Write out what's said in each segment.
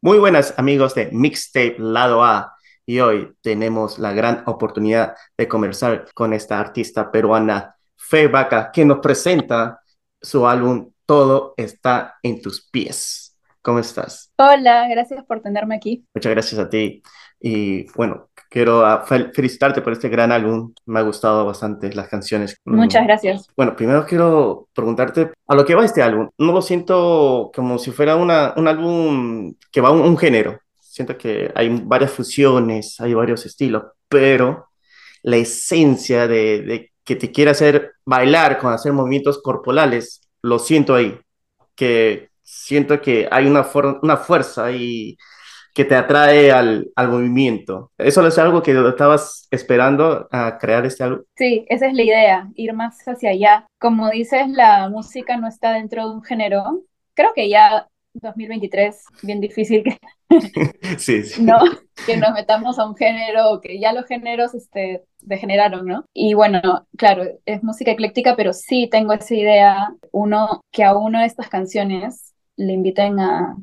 Muy buenas amigos de Mixtape Lado A y hoy tenemos la gran oportunidad de conversar con esta artista peruana, Fe Vaca, que nos presenta su álbum Todo está en tus pies. ¿Cómo estás? Hola, gracias por tenerme aquí. Muchas gracias a ti. Y bueno, quiero ah, felicitarte por este gran álbum. Me ha gustado bastante las canciones. Muchas gracias. Bueno, primero quiero preguntarte a lo que va este álbum. No lo siento como si fuera una, un álbum que va a un, género. Siento que hay varias fusiones, hay varios estilos, pero la esencia de, de que te quiere hacer bailar con hacer movimientos corporales, lo siento ahí. Que siento que hay una, una fuerza ahí que te atrae al, al, movimiento. ¿Eso es algo que estabas esperando a crear este álbum? Sí, esa es la idea, ir más hacia allá. Como dices, la música no está dentro de un género. Creo que ya 2023, bien difícil que, sí, sí. ¿no? que nos metamos a un género, que ya los géneros este, degeneraron, ¿no? Y bueno, claro, es música ecléctica, pero sí tengo esa idea, uno, que a uno de estas canciones le inviten a,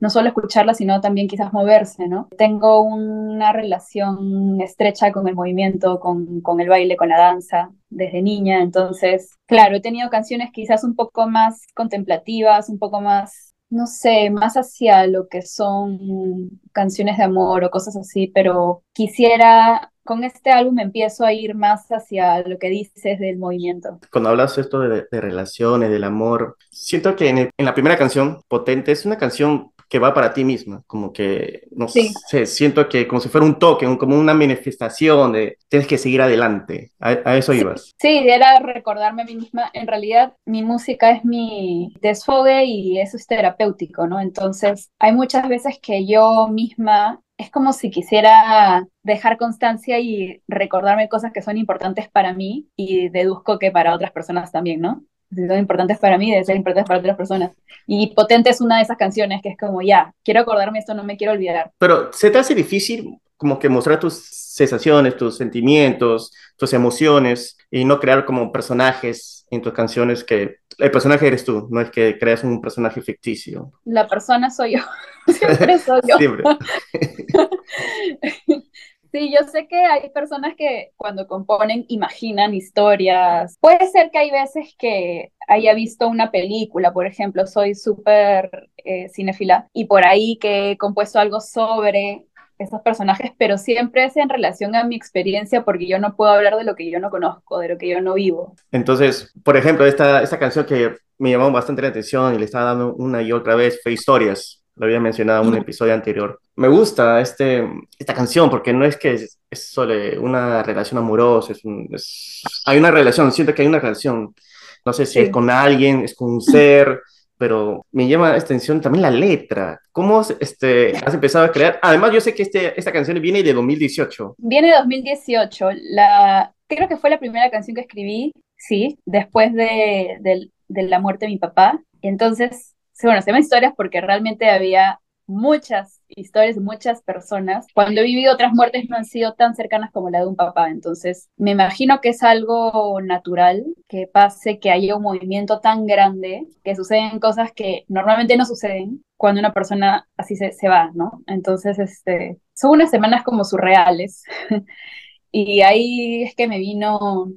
no solo escucharla, sino también quizás moverse, ¿no? Tengo una relación estrecha con el movimiento, con, con, el baile, con la danza, desde niña, entonces, claro, he tenido canciones quizás un poco más contemplativas, un poco más, no sé, más hacia lo que son canciones de amor o cosas así, pero quisiera con este álbum empiezo a ir más hacia lo que dices del movimiento. Cuando hablas esto de, de relaciones, del amor, siento que en, en, la primera canción, Potente, es una canción que va para ti misma, como que, no sé, siento que como si fuera un toque, como una manifestación de tienes que seguir adelante, a, eso ibas. Sí, era recordarme a mí misma, en realidad mi música es mi desfogue y eso es terapéutico, ¿no? Entonces, hay muchas veces que yo misma es como si quisiera dejar constancia y recordarme cosas que son importantes para mí y deduzco que para otras personas también, ¿no? Si son importantes para mí, deben ser importantes para otras personas. Y Potente es una de esas canciones que es como, ya, quiero acordarme esto, no me quiero olvidar. Pero se te hace difícil como que mostrar tus sensaciones, tus sentimientos, tus emociones y no crear como personajes en tus canciones que el personaje eres tú, no es que creas un personaje ficticio. La persona soy yo, siempre soy yo. Siempre. Sí, yo sé que hay personas que cuando componen imaginan historias. Puede ser que hay veces que haya visto una película, por ejemplo, soy súper eh, cinéfila y por ahí que he compuesto algo sobre esos personajes, pero siempre es en relación a mi experiencia porque yo no puedo hablar de lo que yo no conozco, de lo que yo no vivo. Entonces, por ejemplo, esta, esta canción que me llamó bastante la atención y le estaba dando una y otra vez fue Historias lo había mencionado en un episodio anterior. Me gusta este, esta canción porque no es que es, solo una relación amorosa, es, hay una relación, siento que hay una relación, no sé si es con alguien, es con un ser, pero me llama la atención también la letra. ¿Cómo este, has empezado a crear? Además, yo sé que este, esta canción viene de 2018. Viene de 2018. La, creo que fue la primera canción que escribí, sí, después de, de, de la muerte de mi papá. Entonces, bueno, se llaman historias porque realmente había muchas historias muchas personas. Cuando he vivido otras muertes no han sido tan cercanas como la de un papá, entonces me imagino que es algo natural que pase, que haya un movimiento tan grande, que suceden cosas que normalmente no suceden cuando una persona así se, se va, ¿no? Entonces, este, son unas semanas como surreales. y ahí es que me vino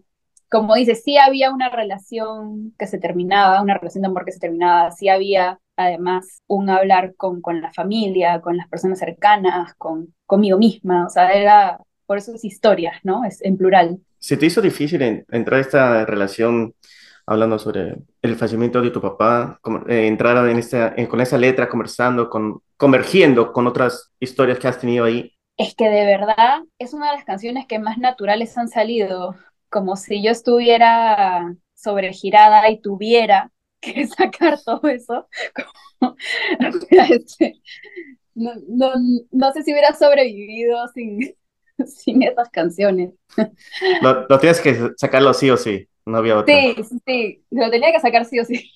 como dices, sí había una relación que se terminaba, una relación de amor que se terminaba, sí había además un hablar con, con la familia, con las personas cercanas, con conmigo misma, o sea, era, por eso es historias, ¿no? Es en plural. ¿Se te hizo difícil entrar a esta relación hablando sobre el fallecimiento de tu papá, eh, entrar en esta, con esa letra, conversando, con, convergiendo con otras historias que has tenido ahí? Es que de verdad es una de las canciones que más naturales han salido como si yo estuviera sobregirada y tuviera que sacar todo eso. Este, no, no, no, sé si hubiera sobrevivido sin, sin esas canciones. Lo, lo, tienes que sacarlo sí o sí, no había otra. Sí, sí, lo tenía que sacar sí o sí.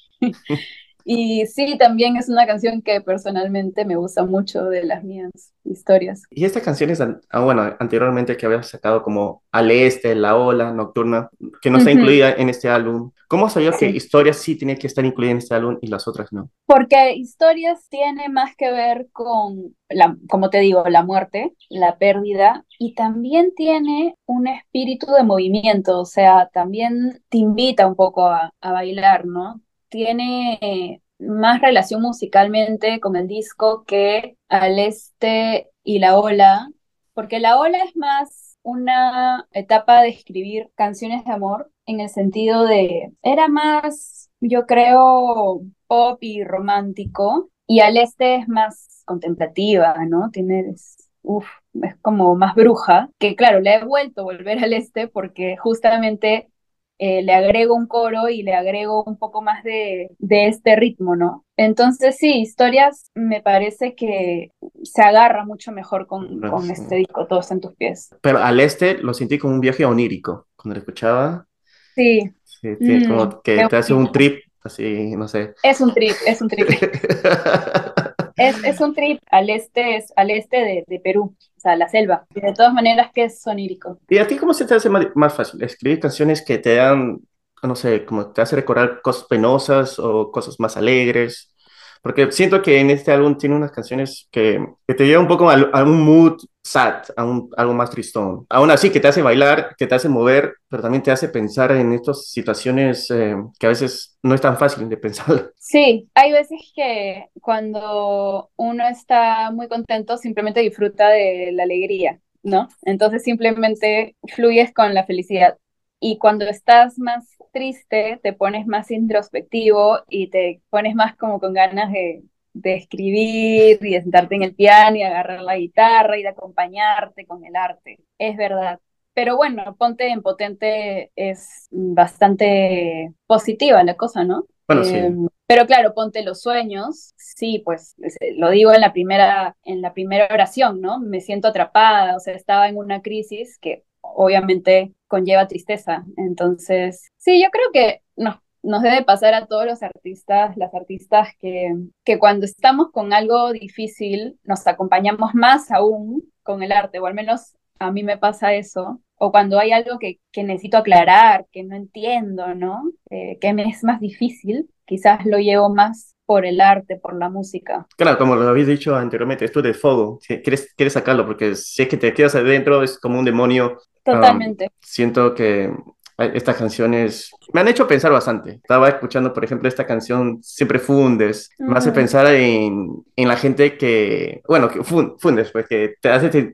Y sí, también es una canción que personalmente me gusta mucho de las mías historias. Y esta canción es, ah, bueno, anteriormente que había sacado como Al Este, La Ola, Nocturna, que no está incluida en este álbum. ¿Cómo sabía que historias sí tenía que estar incluida en este álbum y las otras no? Porque historias tiene más que ver con, la, como te digo, la muerte, la pérdida, y también tiene un espíritu de movimiento, o sea, también te invita un poco a, a bailar, ¿no? Tiene más relación musicalmente con el disco que al este y la ola, porque la ola es más una etapa de escribir canciones de amor en el sentido de, era más, yo creo, pop y romántico, y al este es más contemplativa, ¿no? Tiene, uff, es como más bruja, que claro, le he vuelto a volver al este porque justamente eh, le agrego un coro y le agrego un poco más de, de, este ritmo, ¿no? Entonces sí, historias me parece que se agarra mucho mejor con, con este disco, Todos en tus pies. Pero al este lo sentí como un viaje onírico, cuando lo escuchaba. Sí. sí como mm, que te hace un trip, así, no sé. Es un trip, es un trip. es, es, un trip al este, es, al este de, de Perú sea, la selva. Y de todas maneras que es sonírico. ¿Y a ti cómo se te hace más, fácil? ¿Escribir canciones que te dan, no sé, como te hace recordar cosas penosas o cosas más alegres? Porque siento que en este álbum tiene unas canciones que, que te llevan un poco a, a un mood sad, a un, algo más tristón. Aún así, que te hace bailar, que te hace mover, pero también te hace pensar en estas situaciones eh, que a veces no es tan fácil de pensar. Sí, hay veces que cuando uno está muy contento, simplemente disfruta de la alegría, ¿no? Entonces simplemente fluyes con la felicidad. Y cuando estás más triste, te pones más introspectivo y te pones más como con ganas de, de escribir y de sentarte en el piano y agarrar la guitarra y de acompañarte con el arte. Es verdad. Pero bueno, Ponte en Potente es bastante positiva la cosa, ¿no? Bueno, sí. Em, pero claro, ponte los sueños, sí, pues lo digo en la primera, en la primera oración, ¿no? Me siento atrapada, o sea, estaba en una crisis que obviamente conlleva tristeza. Entonces, sí, yo creo que no, nos debe pasar a todos los artistas, las artistas que, que cuando estamos con algo difícil nos acompañamos más aún con el arte, o al menos a mí me pasa eso, o cuando hay algo que, que necesito aclarar, que no entiendo, ¿no? Eh, que me es más difícil, quizás lo llevo más por el arte, por la música. Claro, como lo habéis dicho anteriormente, esto de fuego, quieres, quieres sacarlo porque si es que te quedas adentro es como un demonio. Totalmente. siento que estas canciones me han hecho pensar bastante. Estaba escuchando, por ejemplo, esta canción Siempre Fundes. Me hace pensar en, en, la gente que, bueno, que fundes, pues que te hace,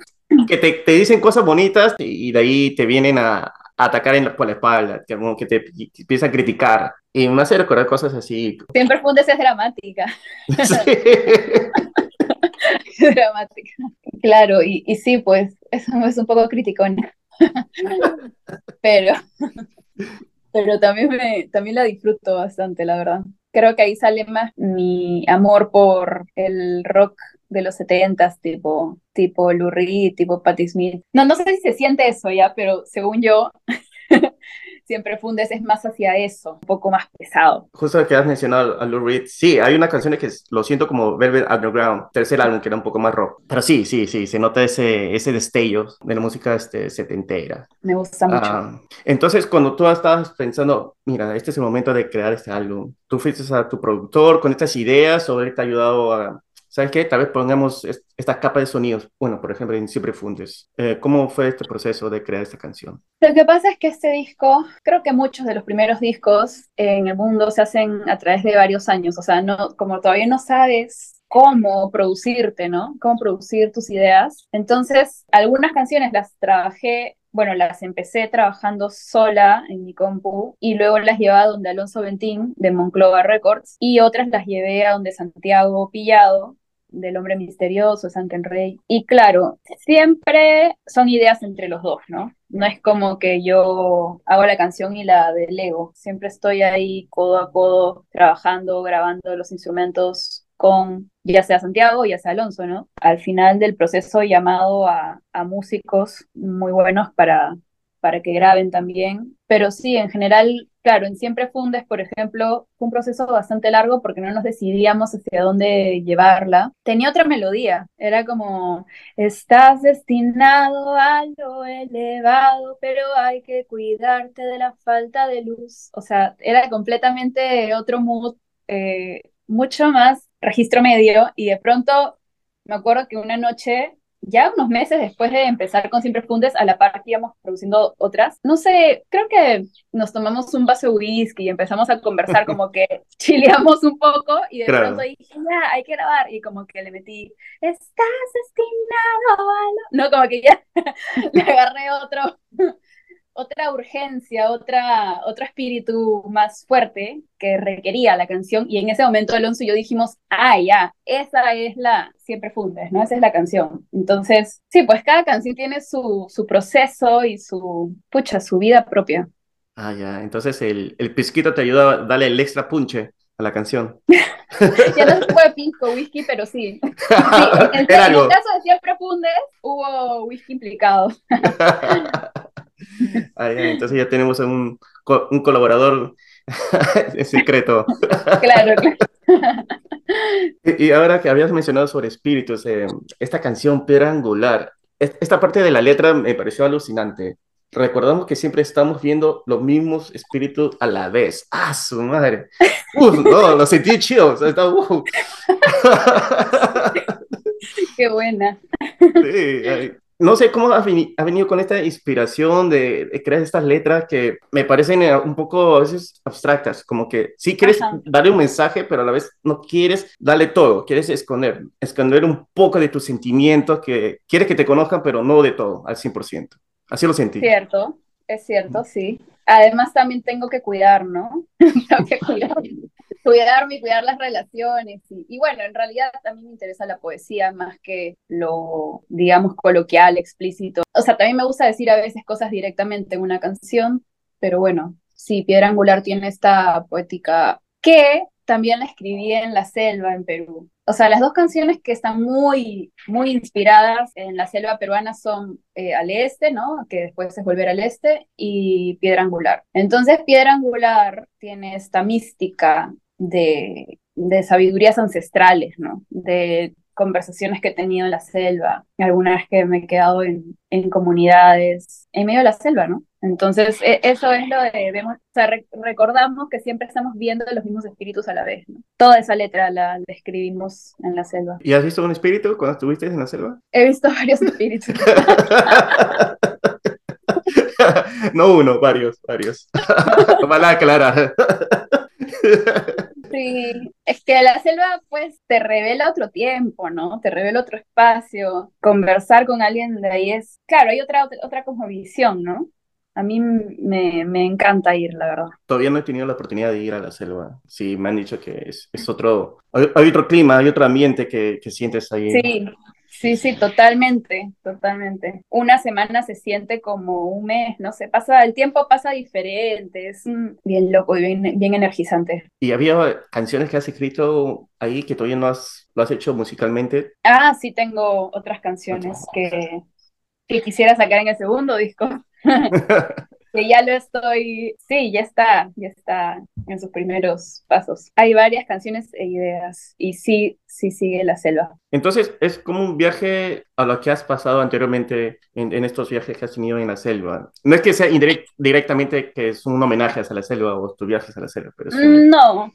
que te, te, dicen cosas bonitas y de ahí te vienen a, atacar en la, por la espalda, que, como que te, te empiezan a criticar. Y me hace recordar cosas así. Siempre Fundes es dramática. dramática. Claro, y, y, sí, pues eso es un poco criticona. Pero, pero también, me, también la disfruto bastante, la verdad. Creo que ahí sale más mi amor por el rock de los setentas, tipo, tipo Reed, tipo Patti Smith. No, no sé si se siente eso ya, pero según yo, siempre Fundes es más hacia eso, un poco más pesado. Justo que has mencionado a Lou Reed, sí, hay una canción que lo siento como Velvet Underground, tercer álbum que era un poco más rock, pero sí, sí, sí, se nota ese, ese destello de la música este, setentera. Me gusta mucho. Ah, entonces, cuando tú estabas pensando, mira, este es el momento de crear este álbum, tú fuiste a tu productor con estas ideas o él te ha ayudado a ¿sabes qué? Tal vez pongamos esta capa de sonidos. Bueno, por ejemplo, en Siempre Fundes. Eh, ¿Cómo fue este proceso de crear esta canción? Lo que pasa es que este disco, creo que muchos de los primeros discos en el mundo se hacen a través de varios años. O sea, no, como todavía no sabes cómo producirte, ¿no? Cómo producir tus ideas. Entonces, algunas canciones las trabajé bueno, las empecé trabajando sola en mi compu y luego las llevé a donde Alonso Bentín de Monclova Records y otras las llevé a donde Santiago Pillado del hombre misterioso, Sanken Rey. Y claro, siempre son ideas entre los dos, ¿no? No es como que yo hago la canción y la delego. Siempre estoy ahí codo a codo, trabajando, grabando los instrumentos con ya sea Santiago, ya sea Alonso, ¿no? Al final del proceso llamado a, a músicos muy buenos para, para que graben también. Pero sí, en general, claro, en Siempre Fundes, por ejemplo, fue un proceso bastante largo porque no nos decidíamos hacia dónde llevarla. Tenía otra melodía, era como, estás destinado a lo elevado, pero hay que cuidarte de la falta de luz. O sea, era completamente otro mood, eh, mucho más registro medio y de pronto me acuerdo que una noche ya unos meses después de empezar con Siempre Fundes, a la par que íbamos produciendo otras, no sé, creo que nos tomamos un vaso de whisky y empezamos a conversar, como que chileamos un poco y de pronto dije, ya, hay que grabar. Y como que le metí, estás destinado a lo... No, como que ya le agarré otro, otra urgencia, otra, otro espíritu más fuerte que requería la canción. Y en ese momento Alonso y yo dijimos, ah, ya, esa es la Siempre Fundes, ¿no? Esa es la canción. Entonces, sí, pues cada canción tiene su, su proceso y su, pucha, su vida propia. Ah, ya, entonces el, el pisquito te ayuda a darle el extra punche a la canción. ya no fue pisco, whisky, pero sí. en, el caso de Siempre Fundes hubo whisky implicado. entonces ya tenemos un, un colaborador secreto. claro, claro. Y ahora que habías mencionado sobre espíritus, eh, esta canción Piedra Angular, esta parte de la letra me pareció alucinante. Recordamos que siempre estamos viendo los mismos espíritus a la vez. ¡Ah, su madre! ¡Uf! No, lo sentí chido. Qué buena. Sí, no sé cómo ha, venido con esta inspiración de, crear estas letras que me parecen eh, un poco a veces abstractas, como que sí quieres darle un mensaje, pero a la vez no quieres darle todo, quieres esconder, esconder un poco de tus sentimientos, que quieres que te conozcan, pero no de todo, al 100%. Así lo sentí. Cierto, es cierto, sí. Además también tengo que cuidar, ¿no? tengo que cuidar cuidarme y cuidar las relaciones. Y, bueno, en realidad también me interesa la poesía más que lo, digamos, coloquial, explícito. O sea, también me gusta decir a veces cosas directamente en una canción, pero bueno, sí, Piedra Angular tiene esta poética que también la escribí en la selva en Perú. O sea, las dos canciones que están muy, muy inspiradas en la selva peruana son eh, Al Este, ¿no? Que después es Volver al Este, y Piedra Angular. Entonces, Piedra Angular tiene esta mística de, de sabidurías ancestrales, ¿no? De conversaciones que he tenido en la selva, algunas que me he quedado en, en comunidades en medio de la selva, ¿no? Entonces, e, eso es lo de, vemos, o sea, recordamos que siempre estamos viendo los mismos espíritus a la vez, ¿no? Toda esa letra la, escribimos en la selva. ¿Y has visto un espíritu cuando estuviste en la selva? He visto varios espíritus. no uno, varios, varios. Mala clara. Sí, es que la selva pues te revela otro tiempo, ¿no? Te revela otro espacio. Conversar con alguien de ahí es, claro, hay otra, otra, otra visión, ¿no? A mí me, me, encanta ir, la verdad. Todavía no he tenido la oportunidad de ir a la selva. Sí, me han dicho que es, es otro, hay, otro clima, hay otro ambiente que, que sientes ahí. Sí, Sí, sí, totalmente, totalmente. Una semana se siente como un mes, no sé, pasa, el tiempo pasa diferente, es bien loco y bien, bien energizante. ¿Y había canciones que has escrito ahí que todavía no has, lo has hecho musicalmente? Ah, sí, tengo otras canciones que, que quisiera sacar en el segundo disco. que ya lo estoy, sí, ya está, ya está en sus primeros pasos. Hay varias canciones e ideas y sí, sí sigue la selva. Entonces es como un viaje a lo que has pasado anteriormente en, estos viajes que has tenido en la selva. No es que sea directamente que es un homenaje a la selva o tus viajes a la selva, pero No,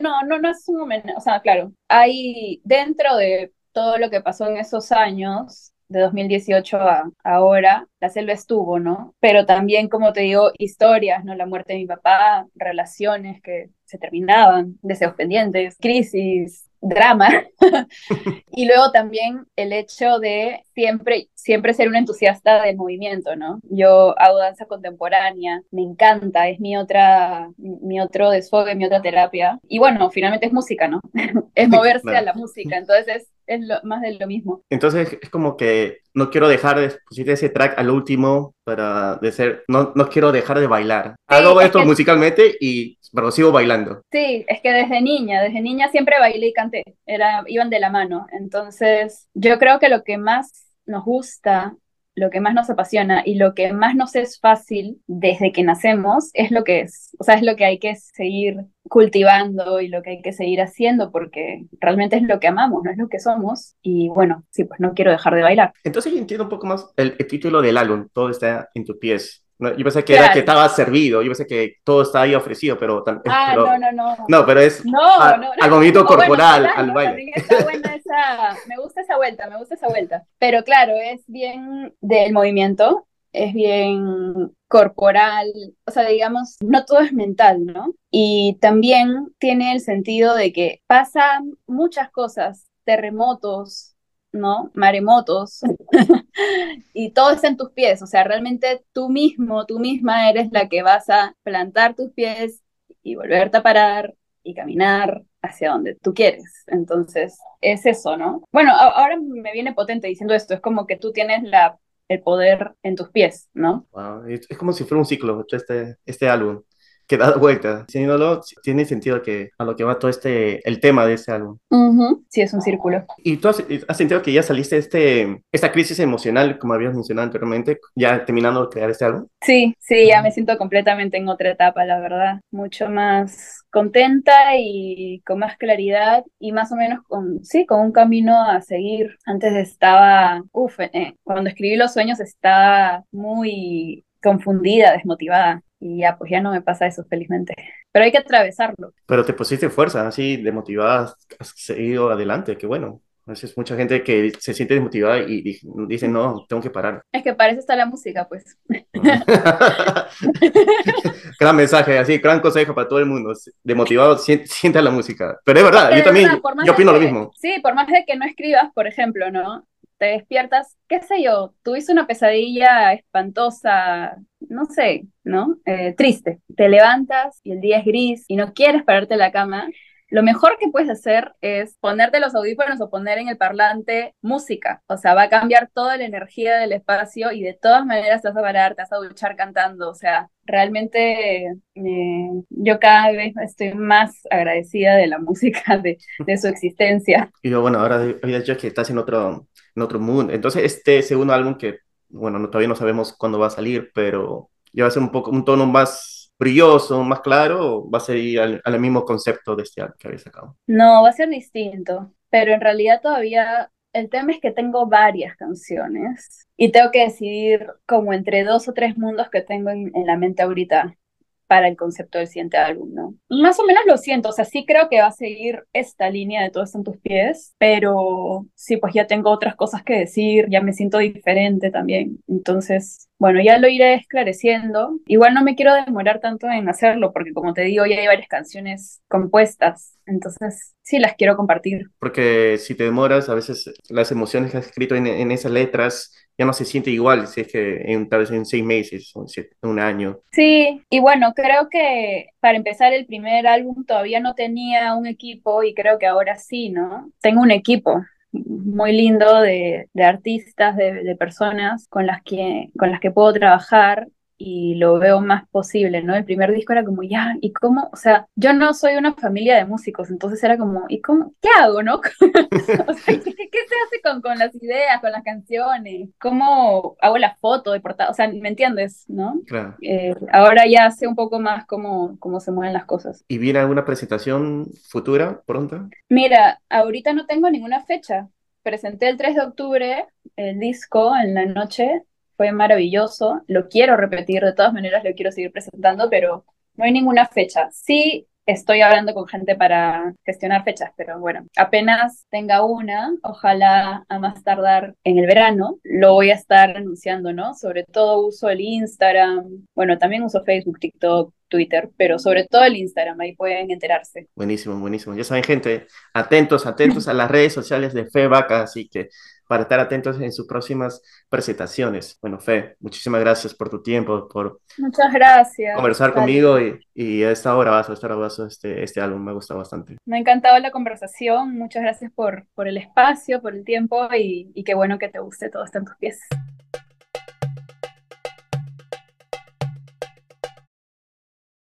no, no, no es un homenaje, o sea, claro, hay dentro de todo lo que pasó en esos años, de 2018 a ahora, la selva estuvo, ¿no? Pero también, como te digo, historias, ¿no? La muerte de mi papá, relaciones que se terminaban, deseos pendientes, crisis, drama. y luego también el hecho de siempre, siempre ser un entusiasta del movimiento, ¿no? Yo hago danza contemporánea, me encanta, es mi otra, mi otro desfogue, mi otra terapia. Y bueno, finalmente es música, ¿no? es moverse a la música, entonces es, es lo, más de lo mismo. Entonces es como que no quiero dejar de pusiste ese track al último para de ser, no, no quiero dejar de bailar. Hago esto musicalmente y pero sigo bailando. Sí, es que desde niña, desde niña siempre bailé y canté, Era, iban de la mano. Entonces, yo creo que lo que más nos gusta lo que más nos apasiona y lo que más nos es fácil desde que nacemos es lo que es, o sea, es lo que hay que seguir cultivando y lo que hay que seguir haciendo porque realmente es lo que amamos, no es lo que somos y bueno, sí, pues no quiero dejar de bailar. Entonces yo entiendo un poco más el, el título del álbum, todo está en tu pies. No, yo pensé que era que estaba servido, yo pensé que todo está ahí ofrecido, pero... Ah, no, no, no. No, pero es no, a, no, al movimiento corporal, al baile. Esa, me gusta esa vuelta, me gusta esa vuelta. Pero claro, es bien del movimiento, es bien corporal, o sea, digamos, no todo es mental, ¿no? Y también tiene el sentido de que pasan muchas cosas, terremotos, ¿no? Maremotos, y todo está en tus pies, o sea, realmente tú mismo, tú misma eres la que vas a plantar tus pies y volverte a parar y caminar hacia donde tú quieres. Entonces, es eso, ¿no? Bueno, ahora me viene potente diciendo esto, es como que tú tienes la, el poder en tus pies, ¿no? es, como si fuera un ciclo este, este álbum que da vuelta. Diciéndolo, tiene sentido que a lo que va todo este, el tema de este álbum. Sí, es un círculo. ¿Y tú has, sentido que ya saliste de este, esta crisis emocional, como habías mencionado anteriormente, ya terminando de crear este álbum? Sí, sí, ya me siento completamente en otra etapa, la verdad. Mucho más contenta y con más claridad y más o menos con, sí, con un camino a seguir. Antes estaba, uff, eh, cuando escribí Los Sueños estaba muy confundida, desmotivada. Y ya, pues ya no me pasa eso, felizmente. Pero hay que atravesarlo. Pero te pusiste fuerza, así, desmotivada, has seguido adelante, qué bueno. A veces mucha gente que se siente desmotivada y dice, no, tengo que parar. Es que para eso está la música, pues. gran mensaje, así, gran consejo para todo el mundo. Demotivado, sienta la música. Pero es verdad, yo también, yo opino lo mismo. Sí, por más de que no escribas, por ejemplo, ¿no? Te despiertas, qué sé yo, tuviste una pesadilla espantosa, no sé, ¿no? Eh, triste. Te levantas y el día es gris y no quieres pararte de la cama. Lo mejor que puedes hacer es ponerte los audífonos o poner en el parlante música. O sea, va a cambiar toda la energía del espacio y de todas maneras te vas a parar, te vas a duchar cantando. O sea, realmente eh, yo cada vez estoy más agradecida de la música, de, su existencia. Y yo, bueno, ahora dicho que estás en otro, otro mundo. Entonces, este segundo álbum que bueno, todavía no sabemos cuándo va a salir, pero ya va a ser un poco un tono más brilloso, más claro, va a ser al, al mismo concepto de este álbum que había sacado. No, va a ser distinto, pero en realidad todavía el tema es que tengo varias canciones y tengo que decidir como entre dos o tres mundos que tengo en, en la mente ahorita para el concepto del siguiente álbum. Más o menos lo siento, o sea, sí creo que va a seguir esta línea de todos en tus pies, pero sí, pues ya tengo otras cosas que decir, ya me siento diferente también. Entonces, bueno, ya lo iré esclareciendo. Igual no me quiero demorar tanto en hacerlo, porque como te digo, ya hay varias canciones compuestas, entonces sí las quiero compartir. Porque si te demoras, a veces las emociones que has escrito en esas letras ya no se siente igual si es que en, tal vez en seis meses o en un año. Sí, y bueno, creo que para empezar el primer álbum todavía no tenía un equipo y creo que ahora sí, ¿no? Tengo un equipo, muy lindo de, de artistas, de, de, personas con las, que, con las que puedo trabajar y lo veo más posible, ¿no? El primer disco era como, ya, ¿y cómo? O sea, yo no soy una familia de músicos, entonces era como, ¿y cómo? ¿Qué hago, no? o sea, ¿qué, ¿qué, se hace con, con, las ideas, con las canciones? ¿Cómo hago la foto de portada? O sea, ¿me entiendes, no? Claro. Eh, ahora ya sé un poco más cómo, cómo se mueven las cosas. ¿Y viene alguna presentación futura pronto? Mira, ahorita no tengo ninguna fecha. Presenté el 3 de octubre el disco en la noche fue maravilloso, lo quiero repetir, de todas maneras lo quiero seguir presentando, pero no hay ninguna fecha. Sí estoy hablando con gente para gestionar fechas, pero bueno, apenas tenga una, ojalá a más tardar en el verano, lo voy a estar anunciando, ¿no? Sobre todo uso el Instagram, bueno, también uso Facebook, TikTok, Twitter, pero sobre todo el Instagram, ahí pueden enterarse. Buenísimo, buenísimo. Ya saben, gente, atentos, atentos a las redes sociales de Fevaca, así que para estar atentos en sus próximas presentaciones. Bueno, Fe, muchísimas gracias por tu tiempo, por Muchas gracias. conversar conmigo y, y, a esta hora vas a estar abrazo este, este álbum, me ha gustado bastante. Me ha encantado la conversación, muchas gracias por, por el espacio, por el tiempo y, y qué bueno que te guste todo está en tus pies.